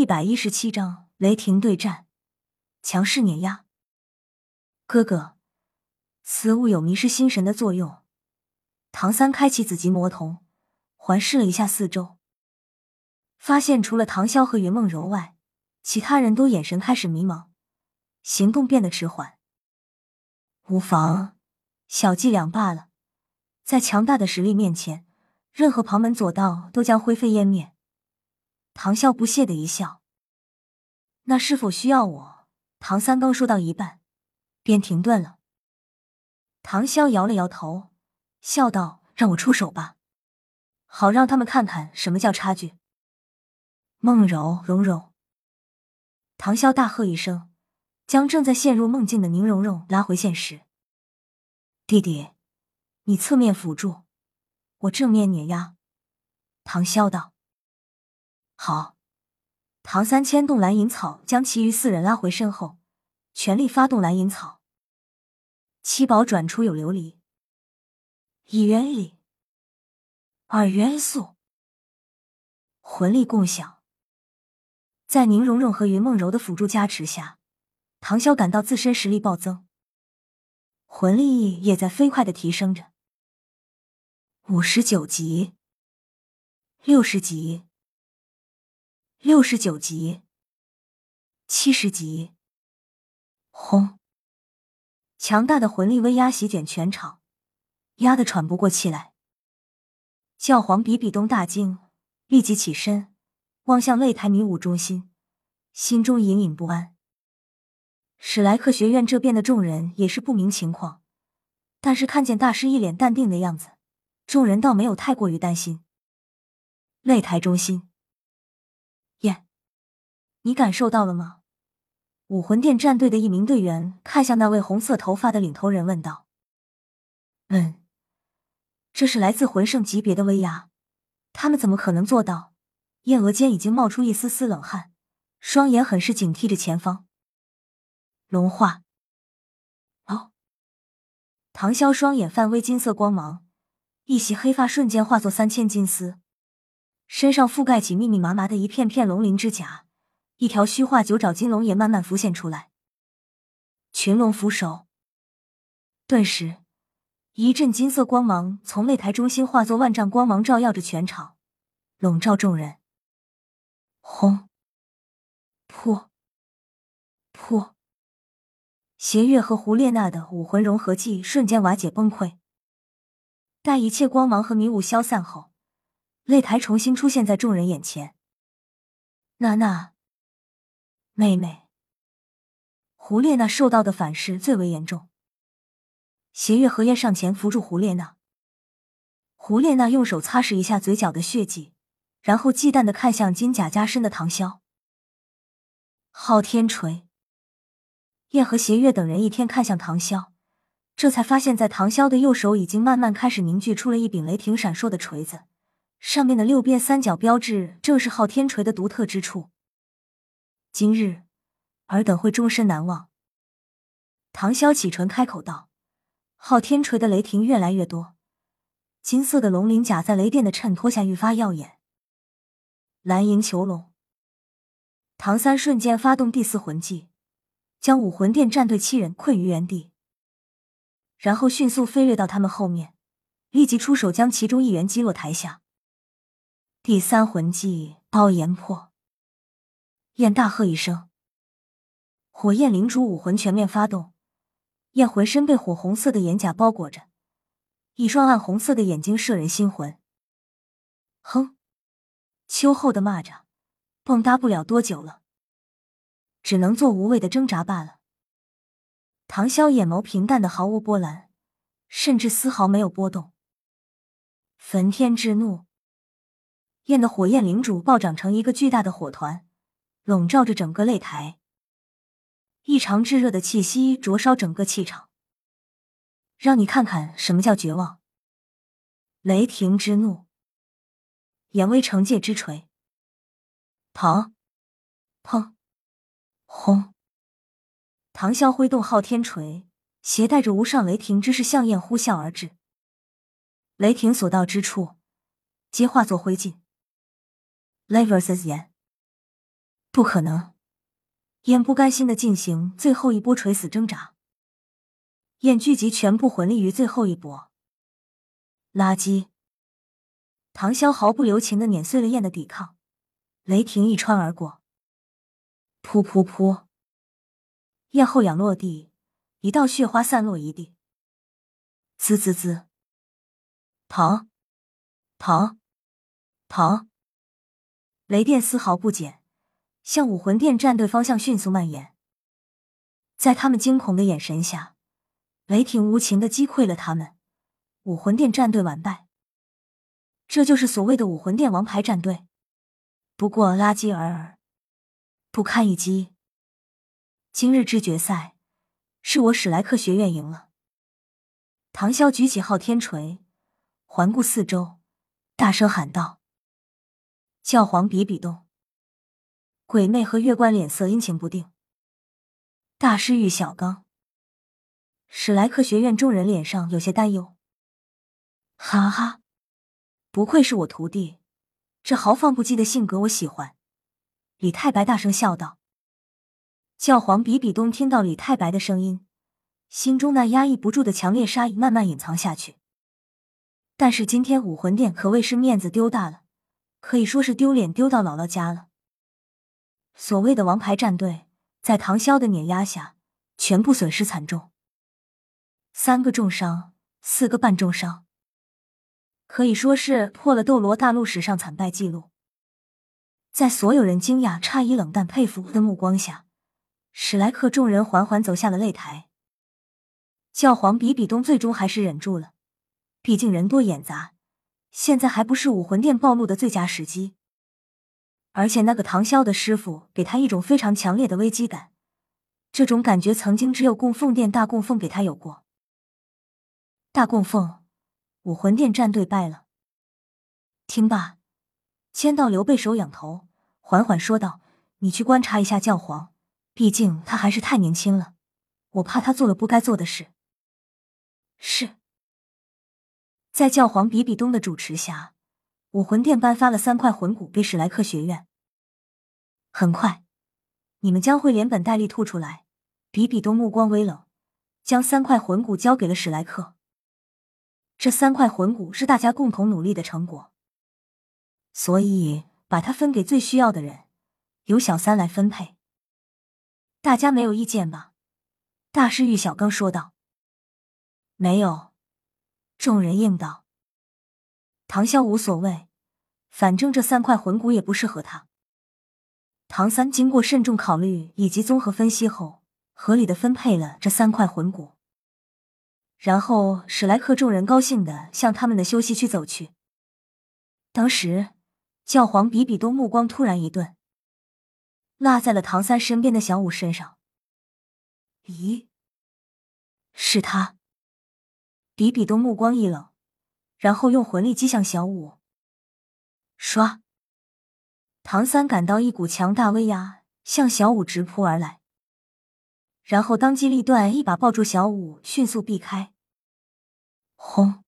一百一十七章雷霆对战，强势碾压。哥哥，此物有迷失心神的作用。唐三开启紫极魔瞳，环视了一下四周，发现除了唐潇和云梦柔外，其他人都眼神开始迷茫，行动变得迟缓。无妨，小伎俩罢了。在强大的实力面前，任何旁门左道都将灰飞烟灭。唐潇不屑的一笑：“那是否需要我？”唐三刚说到一半，便停顿了。唐潇摇了摇头，笑道：“让我出手吧，好让他们看看什么叫差距。”梦柔、蓉蓉，唐潇大喝一声，将正在陷入梦境的宁荣荣拉回现实。弟弟，你侧面辅助，我正面碾压。唐潇道。好，唐三牵动蓝银草，将其余四人拉回身后，全力发动蓝银草。七宝转出有琉璃，一元力，二元素，魂力共享。在宁荣荣和云梦柔的辅助加持下，唐潇感到自身实力暴增，魂力也在飞快的提升着。五十九级，六十级。六十九级，七十级，轰！强大的魂力威压席卷全场，压得喘不过气来。教皇比比东大惊，立即起身，望向擂台迷雾中心，心中隐隐不安。史莱克学院这边的众人也是不明情况，但是看见大师一脸淡定的样子，众人倒没有太过于担心。擂台中心。你感受到了吗？武魂殿战队的一名队员看向那位红色头发的领头人，问道：“嗯，这是来自魂圣级别的威压，他们怎么可能做到？”燕额间已经冒出一丝丝冷汗，双眼很是警惕着前方。龙化，哦！唐潇双眼泛微金色光芒，一袭黑发瞬间化作三千金丝，身上覆盖起密密麻麻的一片片龙鳞之甲。一条虚化九爪金龙也慢慢浮现出来，群龙俯首。顿时，一阵金色光芒从擂台中心化作万丈光芒，照耀着全场，笼罩众人。轰！噗！噗！邪月和胡列娜的武魂融合技瞬间瓦解崩溃。待一切光芒和迷雾消散后，擂台重新出现在众人眼前。娜娜。妹妹，胡列娜受到的反噬最为严重。邪月荷叶上前扶住胡列娜，胡列娜用手擦拭一下嘴角的血迹，然后忌惮的看向金甲加身的唐潇。昊天锤。叶和邪月等人一天看向唐潇，这才发现，在唐潇的右手已经慢慢开始凝聚出了一柄雷霆闪烁的锤子，上面的六边三角标志正是昊天锤的独特之处。今日，尔等会终身难忘。唐潇启唇开口道：“昊天锤的雷霆越来越多，金色的龙鳞甲在雷电的衬托下愈发耀眼。”蓝银囚笼。唐三瞬间发动第四魂技，将武魂殿战队七人困于原地，然后迅速飞掠到他们后面，立即出手将其中一员击落台下。第三魂技刀炎破。燕大喝一声，火焰灵珠武魂全面发动。燕浑身被火红色的眼甲包裹着，一双暗红色的眼睛摄人心魂。哼，秋后的蚂蚱，蹦跶不了多久了，只能做无谓的挣扎罢了。唐潇眼眸平淡的毫无波澜，甚至丝毫没有波动。焚天之怒，燕的火焰灵主暴涨成一个巨大的火团。笼罩着整个擂台，异常炙热的气息灼烧整个气场，让你看看什么叫绝望。雷霆之怒，严威惩戒之锤，唐，砰，轰！唐啸挥动昊天锤，携带着无上雷霆之势向燕呼啸而至。雷霆所到之处，皆化作灰烬。Levers 言。不可能！燕不甘心的进行最后一波垂死挣扎，燕聚集全部魂力于最后一波。垃圾！唐潇毫不留情的碾碎了燕的抵抗，雷霆一穿而过，噗噗噗！燕后仰落地，一道血花散落一地。滋滋滋！疼！疼！疼！雷电丝毫不减，向武魂殿战队方向迅速蔓延。在他们惊恐的眼神下，雷霆无情的击溃了他们。武魂殿战队完败。这就是所谓的武魂殿王牌战队，不过垃圾尔尔，不堪一击。今日之决赛，是我史莱克学院赢了。唐潇举起昊天锤，环顾四周，大声喊道。教皇比比东、鬼魅和月关脸色阴晴不定。大师玉小刚、史莱克学院众人脸上有些担忧。哈哈，不愧是我徒弟，这豪放不羁的性格我喜欢。李太白大声笑道。教皇比比东听到李太白的声音，心中那压抑不住的强烈杀意慢慢隐藏下去。但是今天武魂殿可谓是面子丢大了。可以说是丢脸丢到姥姥家了。所谓的王牌战队，在唐潇的碾压下，全部损失惨重，三个重伤，四个半重伤，可以说是破了斗罗大陆史上惨败记录。在所有人惊讶、诧异、冷淡、佩服的目光下，史莱克众人缓缓走下了擂台。教皇比比东最终还是忍住了，毕竟人多眼杂。现在还不是武魂殿暴露的最佳时机，而且那个唐潇的师傅给他一种非常强烈的危机感，这种感觉曾经只有供奉殿大供奉给他有过。大供奉，武魂殿战队败了。听罢，千道流背手仰头，缓缓说道：“你去观察一下教皇，毕竟他还是太年轻了，我怕他做了不该做的事。”是。在教皇比比东的主持下，武魂殿颁发了三块魂骨给史莱克学院。很快，你们将会连本带利吐出来。比比东目光微冷，将三块魂骨交给了史莱克。这三块魂骨是大家共同努力的成果，所以把它分给最需要的人，由小三来分配。大家没有意见吧？大师玉小刚说道。没有。众人应道：“唐潇无所谓，反正这三块魂骨也不适合他。”唐三经过慎重考虑以及综合分析后，合理的分配了这三块魂骨。然后史莱克众人高兴的向他们的休息区走去。当时，教皇比比东目光突然一顿，落在了唐三身边的小五身上。咦，是他？比比东目光一冷，然后用魂力击向小五。唰！唐三感到一股强大威压向小五直扑而来，然后当机立断，一把抱住小五，迅速避开。轰！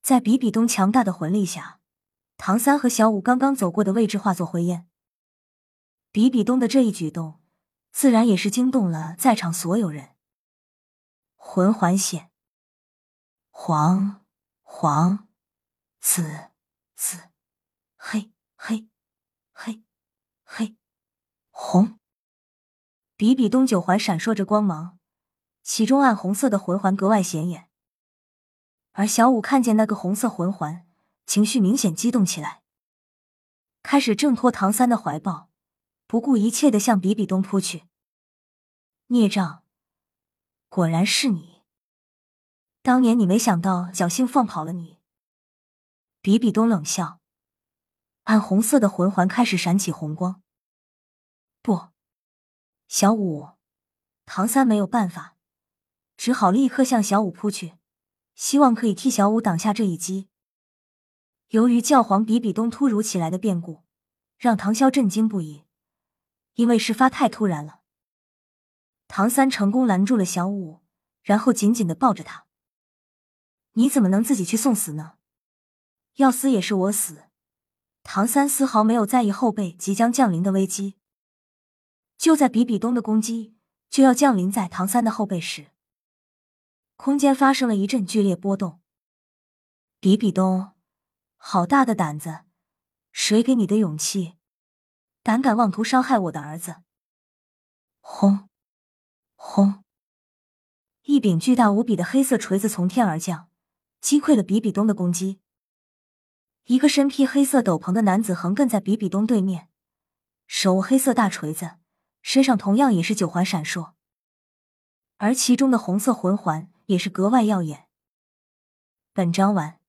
在比比东强大的魂力下，唐三和小五刚刚走过的位置化作灰烟。比比东的这一举动，自然也是惊动了在场所有人。魂环显。黄黄紫紫黑黑黑黑红，比比东九环闪烁着光芒，其中暗红色的魂环格外显眼。而小五看见那个红色魂环，情绪明显激动起来，开始挣脱唐三的怀抱，不顾一切的向比比东扑去。孽障，果然是你！当年你没想到侥幸放跑了你。比比东冷笑，暗红色的魂环开始闪起红光。不，小五，唐三没有办法，只好立刻向小五扑去，希望可以替小五挡下这一击。由于教皇比比东突如其来的变故，让唐潇震惊不已，因为事发太突然了。唐三成功拦住了小五，然后紧紧的抱着他。你怎么能自己去送死呢？要死也是我死。唐三丝毫没有在意后背即将降临的危机。就在比比东的攻击就要降临在唐三的后背时，空间发生了一阵剧烈波动。比比东，好大的胆子！谁给你的勇气？胆敢妄图伤害我的儿子！轰！轰！一柄巨大无比的黑色锤子从天而降，击溃了比比东的攻击。一个身披黑色斗篷的男子横亘在比比东对面，手握黑色大锤子，身上同样也是九环闪烁，而其中的红色魂环也是格外耀眼。本章完。